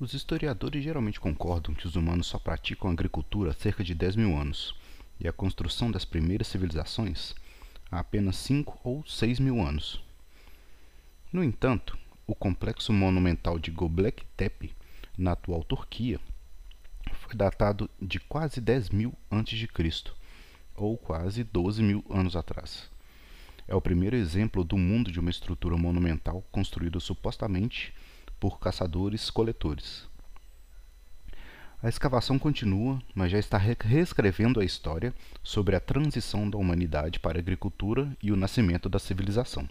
Os historiadores geralmente concordam que os humanos só praticam agricultura há cerca de 10 mil anos, e a construção das primeiras civilizações há apenas 5 ou 6 mil anos. No entanto, o complexo monumental de Göbekli Tepe, na atual Turquia, foi datado de quase 10 mil a.C., ou quase 12 mil anos atrás. É o primeiro exemplo do mundo de uma estrutura monumental construída supostamente por caçadores-coletores. A escavação continua, mas já está reescrevendo a história sobre a transição da humanidade para a agricultura e o nascimento da civilização.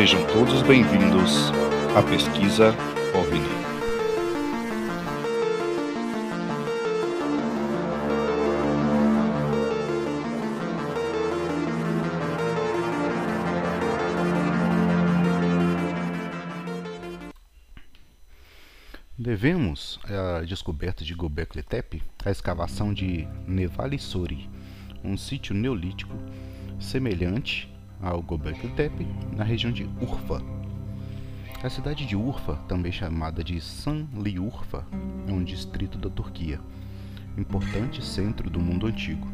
Sejam todos bem-vindos à pesquisa OVNI. Devemos à descoberta de Göbekli Tepe a escavação de Nevali Sori, um sítio neolítico semelhante ao Göbekli Tepe, na região de Urfa. A cidade de Urfa, também chamada de Sanliurfa, é um distrito da Turquia, importante centro do mundo antigo,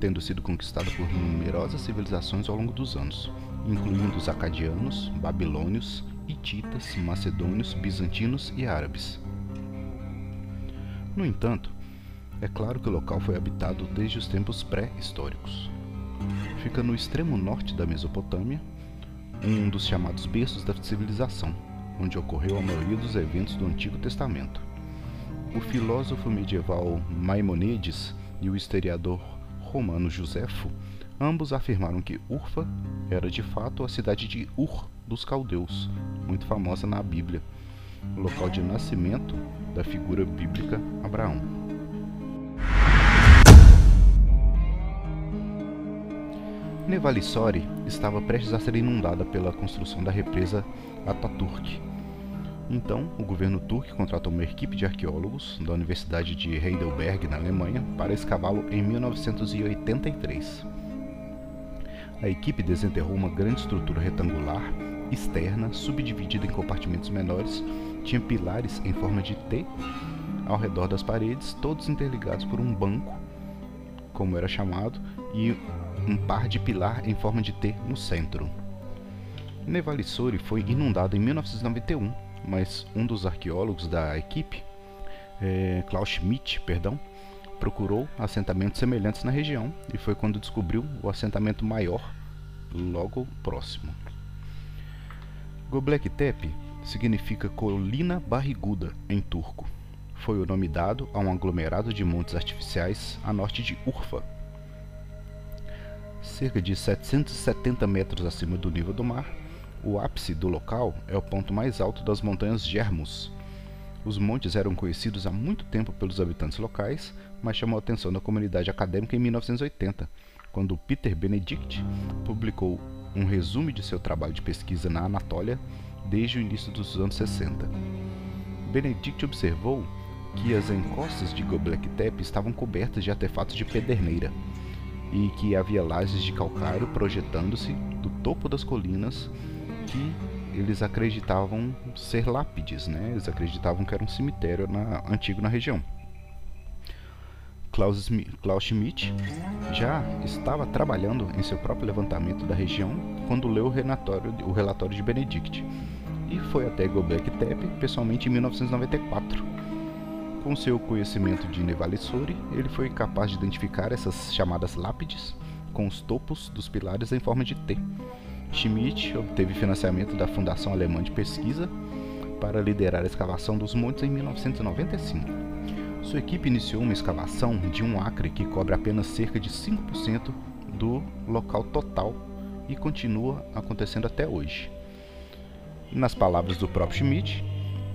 tendo sido conquistada por numerosas civilizações ao longo dos anos, incluindo os acadianos, babilônios, hititas, macedônios, bizantinos e árabes. No entanto, é claro que o local foi habitado desde os tempos pré-históricos fica no extremo norte da Mesopotâmia, um dos chamados berços da civilização, onde ocorreu a maioria dos eventos do Antigo Testamento. O filósofo medieval Maimonides e o historiador romano Josefo ambos afirmaram que Urfa era de fato a cidade de Ur dos caldeus, muito famosa na Bíblia, local de nascimento da figura bíblica Abraão. Nevalissori estava prestes a ser inundada pela construção da represa Ataturk. Então, o governo turco contratou uma equipe de arqueólogos da Universidade de Heidelberg, na Alemanha, para escavá-lo em 1983. A equipe desenterrou uma grande estrutura retangular, externa, subdividida em compartimentos menores, tinha pilares em forma de T ao redor das paredes, todos interligados por um banco, como era chamado, e um par de pilar em forma de T no centro. Nevalissori foi inundado em 1991, mas um dos arqueólogos da equipe, é, Klaus Schmidt, perdão, procurou assentamentos semelhantes na região e foi quando descobriu o assentamento maior logo próximo. Göbekli Tepe significa colina barriguda em turco. Foi o nome dado a um aglomerado de montes artificiais a norte de Urfa, cerca de 770 metros acima do nível do mar. O ápice do local é o ponto mais alto das montanhas Germus. Os montes eram conhecidos há muito tempo pelos habitantes locais, mas chamou a atenção da comunidade acadêmica em 1980, quando Peter Benedict publicou um resumo de seu trabalho de pesquisa na Anatólia desde o início dos anos 60. Benedict observou que as encostas de Göbekli Tepe estavam cobertas de artefatos de pederneira, e que havia lajes de calcário projetando-se do topo das colinas que eles acreditavam ser lápides, né? Eles acreditavam que era um cemitério na, antigo na região. Klaus, Klaus Schmidt já estava trabalhando em seu próprio levantamento da região quando leu o relatório, o relatório de Benedict e foi até Göbekli Tepe pessoalmente em 1994 com seu conhecimento de Nevalessori, ele foi capaz de identificar essas chamadas lápides com os topos dos pilares em forma de T. Schmidt obteve financiamento da Fundação Alemã de Pesquisa para liderar a escavação dos montes em 1995. Sua equipe iniciou uma escavação de um acre que cobre apenas cerca de 5% do local total e continua acontecendo até hoje. Nas palavras do próprio Schmidt,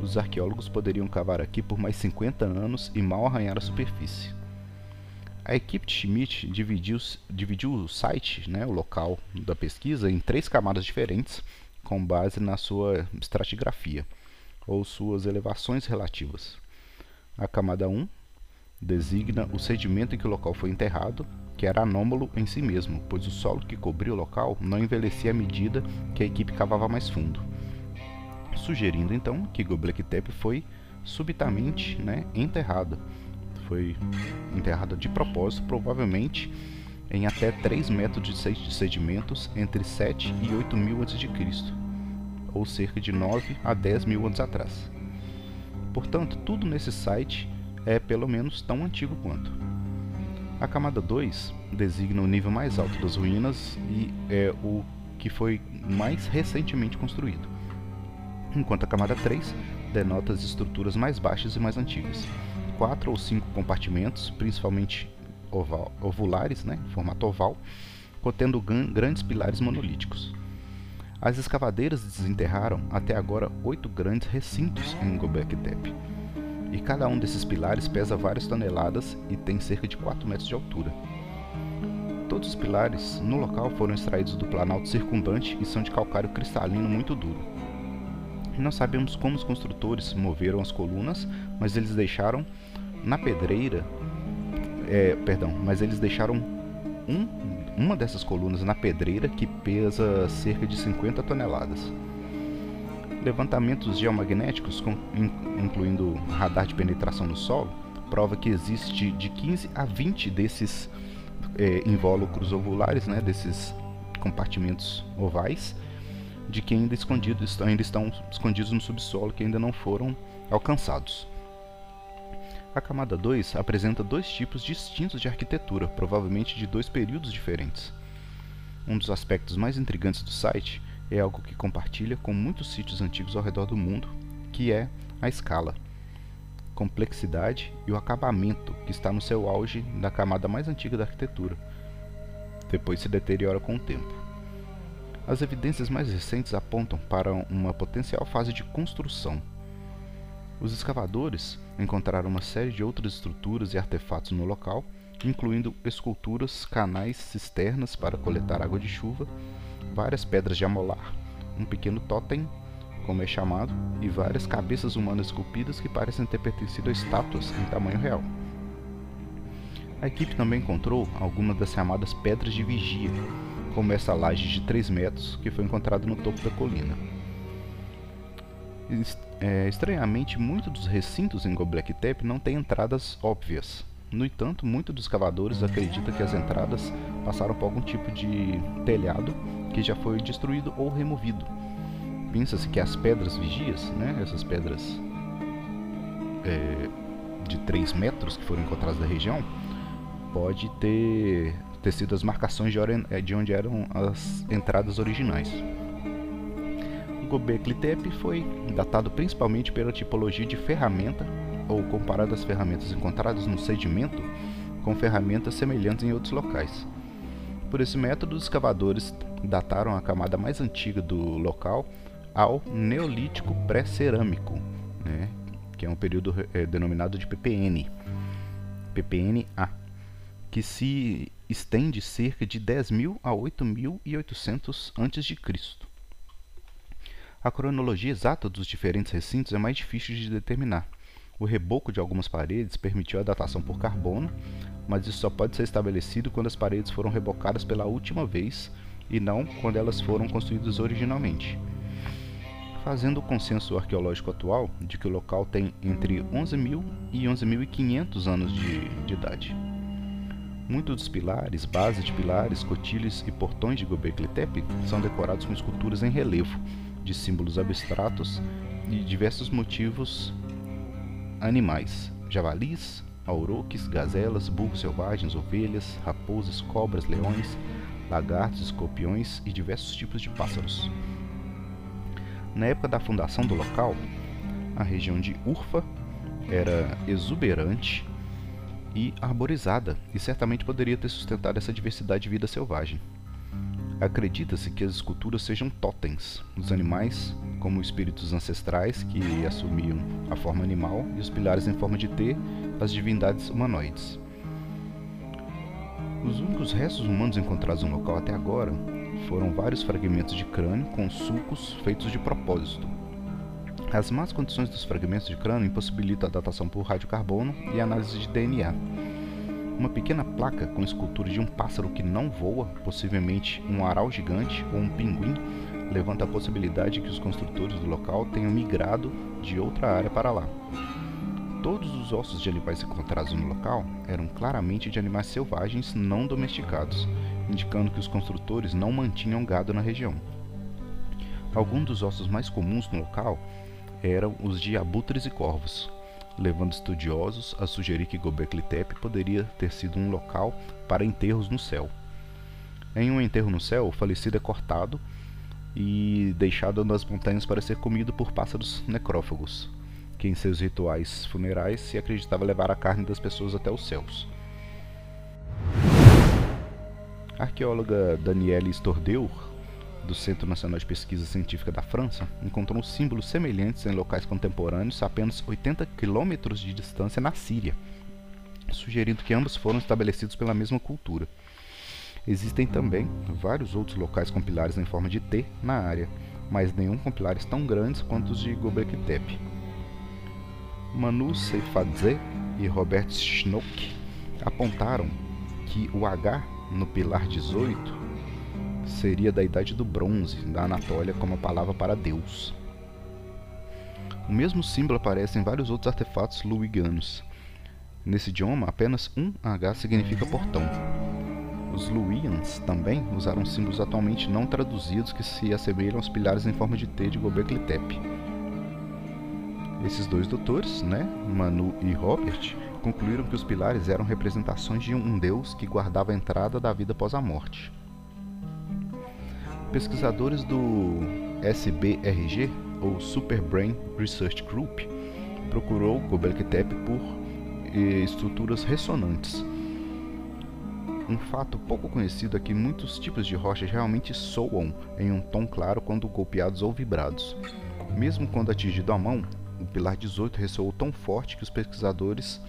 os arqueólogos poderiam cavar aqui por mais 50 anos e mal arranhar a superfície. A equipe de Schmidt dividiu, dividiu o site, né, o local da pesquisa, em três camadas diferentes, com base na sua estratigrafia. ou suas elevações relativas. A camada 1 designa o sedimento em que o local foi enterrado, que era anômalo em si mesmo, pois o solo que cobria o local não envelhecia à medida que a equipe cavava mais fundo, sugerindo então que Göbekli Tepe foi subitamente né, enterrada. Foi enterrada de propósito, provavelmente em até 3 metros de sedimentos entre 7 e 8 mil a.C., ou cerca de 9 a 10 mil anos atrás. Portanto, tudo nesse site é pelo menos tão antigo quanto. A camada 2 designa o nível mais alto das ruínas e é o que foi mais recentemente construído, enquanto a camada 3 denota as estruturas mais baixas e mais antigas. Quatro ou cinco compartimentos, principalmente oval, ovulares, né, formato oval, contendo grandes pilares monolíticos. As escavadeiras desenterraram até agora oito grandes recintos em Göbekli Tepe e cada um desses pilares pesa várias toneladas e tem cerca de 4 metros de altura. Todos os pilares no local foram extraídos do planalto circundante e são de calcário cristalino muito duro. Não sabemos como os construtores moveram as colunas, mas eles deixaram na pedreira, é, perdão, mas eles deixaram um, uma dessas colunas na pedreira que pesa cerca de 50 toneladas. Levantamentos geomagnéticos, incluindo radar de penetração no solo, prova que existe de 15 a 20 desses é, invólucros ovulares, né, desses compartimentos ovais, de que ainda, escondidos, ainda estão escondidos no subsolo, que ainda não foram alcançados. A camada 2 apresenta dois tipos distintos de arquitetura, provavelmente de dois períodos diferentes. Um dos aspectos mais intrigantes do site é algo que compartilha com muitos sítios antigos ao redor do mundo, que é a escala, complexidade e o acabamento que está no seu auge da camada mais antiga da arquitetura. Depois se deteriora com o tempo. As evidências mais recentes apontam para uma potencial fase de construção. Os escavadores encontraram uma série de outras estruturas e artefatos no local, incluindo esculturas, canais, cisternas para coletar água de chuva várias pedras de amolar, um pequeno totem, como é chamado, e várias cabeças humanas esculpidas que parecem ter pertencido a estátuas em tamanho real. A equipe também encontrou algumas das chamadas pedras de vigia, como essa laje de 3 metros que foi encontrada no topo da colina. É, estranhamente, muitos dos recintos em Göbekli Tepe não têm entradas óbvias. No entanto, muitos dos cavadores acreditam que as entradas passaram por algum tipo de telhado que já foi destruído ou removido. Pensa-se que as pedras vigias, né, essas pedras é, de 3 metros que foram encontradas na região, pode ter, ter sido as marcações de, é, de onde eram as entradas originais. O Göbekli Tepe foi datado principalmente pela tipologia de ferramenta ou comparado às ferramentas encontradas no sedimento com ferramentas semelhantes em outros locais. Por esse método, os escavadores dataram a camada mais antiga do local ao Neolítico pré-cerâmico, né, que é um período é, denominado de PPN, PPN-A, que se estende cerca de 10.000 a 8.800 a.C. A cronologia exata dos diferentes recintos é mais difícil de determinar. O reboco de algumas paredes permitiu a datação por carbono, mas isso só pode ser estabelecido quando as paredes foram rebocadas pela última vez e não quando elas foram construídas originalmente. Fazendo o consenso arqueológico atual de que o local tem entre 11.000 e 11.500 anos de, de idade. Muitos dos pilares, bases de pilares, cotilhos e portões de Göbekli Tepe são decorados com esculturas em relevo, de símbolos abstratos e diversos motivos animais, javalis, auroques, gazelas, burros selvagens, ovelhas, raposas, cobras, leões, lagartos, escorpiões e diversos tipos de pássaros. Na época da fundação do local, a região de Urfa era exuberante e arborizada e certamente poderia ter sustentado essa diversidade de vida selvagem. Acredita-se que as esculturas sejam totens, os animais como espíritos ancestrais que assumiam a forma animal e os pilares em forma de T, as divindades humanoides. Os únicos restos humanos encontrados no local até agora foram vários fragmentos de crânio com sulcos feitos de propósito. As más condições dos fragmentos de crânio impossibilitam a datação por radiocarbono e a análise de DNA. Uma pequena placa com escultura de um pássaro que não voa, possivelmente um aral gigante ou um pinguim, levanta a possibilidade de que os construtores do local tenham migrado de outra área para lá. Todos os ossos de animais encontrados no local eram claramente de animais selvagens não domesticados, indicando que os construtores não mantinham gado na região. Alguns dos ossos mais comuns no local eram os de abutres e corvos, levando estudiosos a sugerir que Göbekli Tepe poderia ter sido um local para enterros no céu. Em um enterro no céu, o falecido é cortado e deixado nas montanhas para ser comido por pássaros necrófagos, que em seus rituais funerais se acreditava levar a carne das pessoas até os céus. A arqueóloga Danielle Stordeur do Centro Nacional de Pesquisa Científica da França encontrou símbolos semelhantes em locais contemporâneos a apenas 80 quilômetros de distância na Síria, sugerindo que ambos foram estabelecidos pela mesma cultura. Existem também vários outros locais com pilares em forma de T na área, mas nenhum com pilares tão grandes quanto os de Göbekli Tepe. Manu Seifadze e Robert Schnock apontaram que o H no pilar 18 seria da Idade do Bronze, da Anatólia, como a palavra para Deus. O mesmo símbolo aparece em vários outros artefatos luiganos. Nesse idioma, apenas um H significa portão. Os Luwians também usaram símbolos atualmente não traduzidos que se assemelham aos pilares em forma de T de Gobekli Tepe. Esses dois doutores, né, Manu e Robert, concluíram que os pilares eram representações de um deus que guardava a entrada da vida após a morte. Pesquisadores do SBRG, ou Super Brain Research Group, procurou Göbekli Tepe por eh, estruturas ressonantes. Um fato pouco conhecido é que muitos tipos de rochas realmente soam em um tom claro quando golpeados ou vibrados. Mesmo quando atingido à mão, o pilar 18 ressoou tão forte que os pesquisadores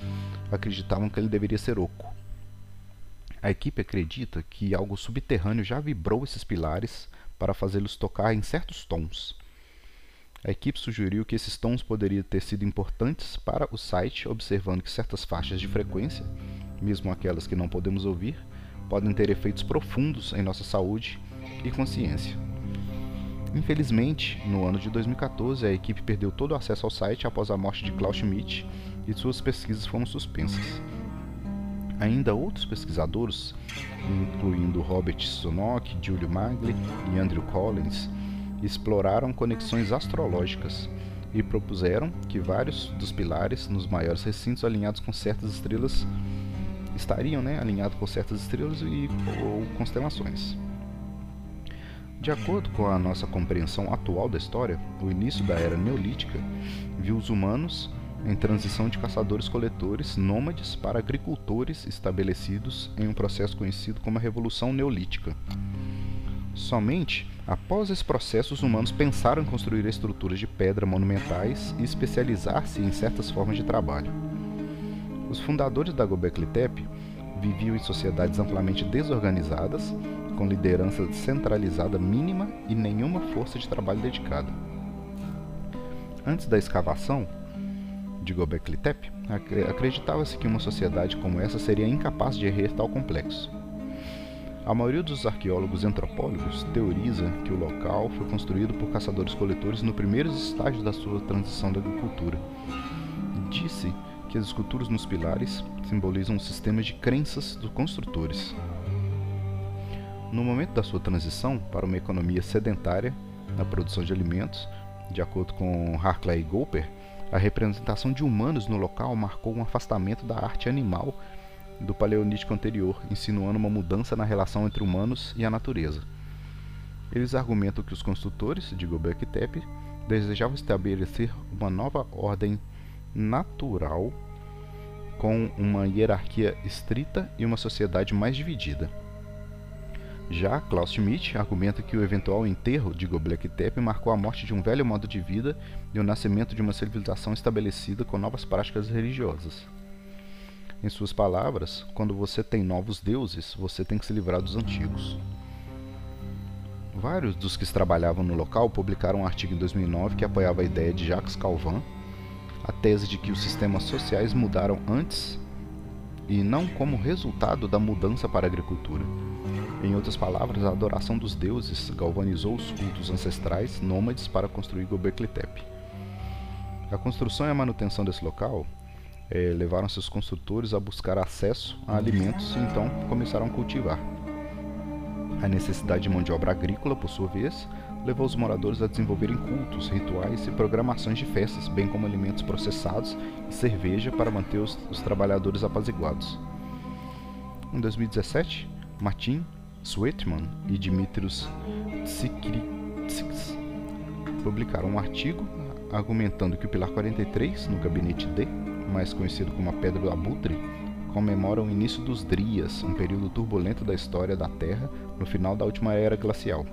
acreditavam que ele deveria ser oco. A equipe acredita que algo subterrâneo já vibrou esses pilares para fazê-los tocar em certos tons. A equipe sugeriu que esses tons poderiam ter sido importantes para o site, observando que certas faixas de frequência, mesmo aquelas que não podemos ouvir, podem ter efeitos profundos em nossa saúde e consciência. Infelizmente, no ano de 2014, a equipe perdeu todo o acesso ao site após a morte de Klaus Schmidt e suas pesquisas foram suspensas. Ainda outros pesquisadores, incluindo Robert Sonok, Julio Magli e Andrew Collins, exploraram conexões astrológicas e propuseram que vários dos pilares nos maiores recintos alinhados com certas estrelas estariam né, alinhados com certas estrelas e, ou constelações. De acordo com a nossa compreensão atual da história, o início da era neolítica viu os humanos em transição de caçadores-coletores nômades para agricultores estabelecidos em um processo conhecido como a Revolução Neolítica. Somente após esse processo os humanos pensaram em construir estruturas de pedra monumentais e especializar-se em certas formas de trabalho. Os fundadores da Gobekli Tepe viviam em sociedades amplamente desorganizadas, com liderança centralizada mínima e nenhuma força de trabalho dedicada. Antes da escavação, de Göbekli Tepe, acreditava-se que uma sociedade como essa seria incapaz de errer tal complexo. A maioria dos arqueólogos e antropólogos teoriza que o local foi construído por caçadores-coletores no primeiros estágios da sua transição da agricultura. Disse que as esculturas nos pilares simbolizam um sistema de crenças dos construtores. No momento da sua transição para uma economia sedentária na produção de alimentos, de acordo com Harclay Goper, a representação de humanos no local marcou um afastamento da arte animal do Paleolítico anterior, insinuando uma mudança na relação entre humanos e a natureza. Eles argumentam que os construtores de Göbekli Tepe desejavam estabelecer uma nova ordem natural com uma hierarquia estrita e uma sociedade mais dividida. Já Klaus Schmidt argumenta que o eventual enterro de Göbekli Tepe marcou a morte de um velho modo de vida e o nascimento de uma civilização estabelecida com novas práticas religiosas. Em suas palavras, quando você tem novos deuses, você tem que se livrar dos antigos. Vários dos que trabalhavam no local publicaram um artigo em 2009 que apoiava a ideia de Jacques Calvin, a tese de que os sistemas sociais mudaram antes e não como resultado da mudança para a agricultura. Em outras palavras, a adoração dos deuses galvanizou os cultos ancestrais nômades para construir Göbekli Tepe. A construção e a manutenção desse local eh, levaram seus construtores a buscar acesso a alimentos e então começaram a cultivar. A necessidade de mão de obra agrícola, por sua vez, levou os moradores a desenvolverem cultos, rituais e programações de festas, bem como alimentos processados e cerveja para manter os, os trabalhadores apaziguados. Em 2017, Martin Sweetman e Dimitrios Tsikritsks publicaram um artigo argumentando que o pilar 43, no gabinete D, mais conhecido como a Pedra do Abutre, comemora o início dos Drias, um período turbulento da história da Terra no final da última era glacial.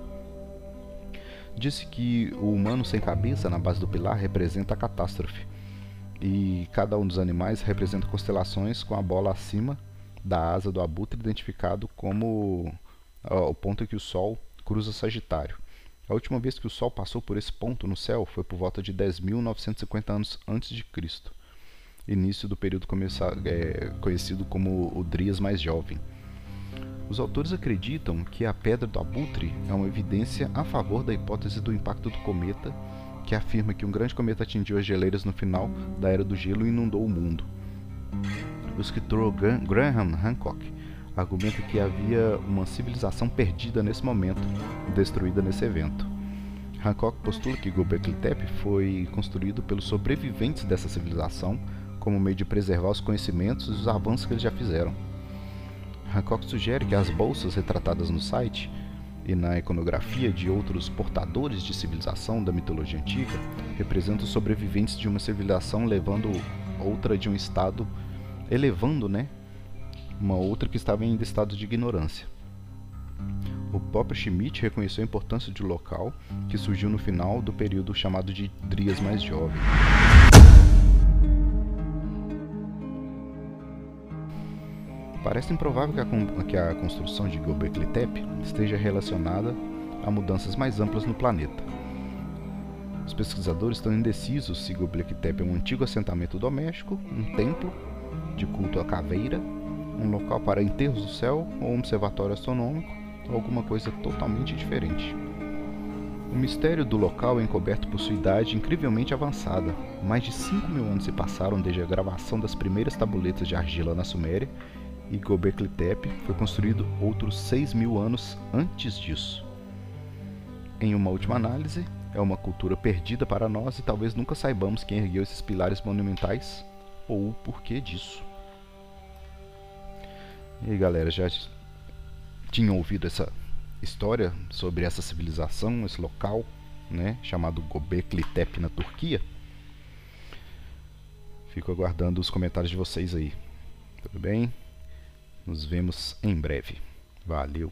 Disse que o humano sem cabeça na base do pilar representa a catástrofe, e cada um dos animais representa constelações com a bola acima da asa do abutre identificado como o ponto em que o Sol cruza Sagitário. A última vez que o Sol passou por esse ponto no céu foi por volta de 10.950 anos antes de Cristo, início do período é, conhecido como o Drias mais jovem. Os autores acreditam que a Pedra do Abutre é uma evidência a favor da hipótese do impacto do cometa, que afirma que um grande cometa atingiu as geleiras no final da Era do Gelo e inundou o mundo. O escritor Graham Hancock argumenta que havia uma civilização perdida nesse momento, destruída nesse evento. Hancock postula que Göbekli Tepe foi construído pelos sobreviventes dessa civilização como meio de preservar os conhecimentos e os avanços que eles já fizeram. Hancock sugere que as bolsas retratadas no site e na iconografia de outros portadores de civilização da mitologia antiga representam os sobreviventes de uma civilização levando outra de um estado elevando, né, uma outra que estava em estado de ignorância. O próprio Schmidt reconheceu a importância de um local que surgiu no final do período chamado de Drias mais jovem. Parece improvável que a, construção de Göbekli Tepe esteja relacionada a mudanças mais amplas no planeta. Os pesquisadores estão indecisos se Göbekli Tepe é um antigo assentamento doméstico, um templo de culto à caveira um local para enterros do céu ou um observatório astronômico ou alguma coisa totalmente diferente. O mistério do local é encoberto por sua idade incrivelmente avançada. Mais de 5 mil anos se passaram desde a gravação das primeiras tabuletas de argila na Suméria e Göbekli Tepe foi construído outros 6 mil anos antes disso. Em uma última análise, é uma cultura perdida para nós e talvez nunca saibamos quem ergueu esses pilares monumentais ou o porquê disso. E aí, galera, já tinham ouvido essa história sobre essa civilização, esse local, né, chamado Göbekli Tepe na Turquia? Fico aguardando os comentários de vocês aí. Tudo bem? Nos vemos em breve. Valeu!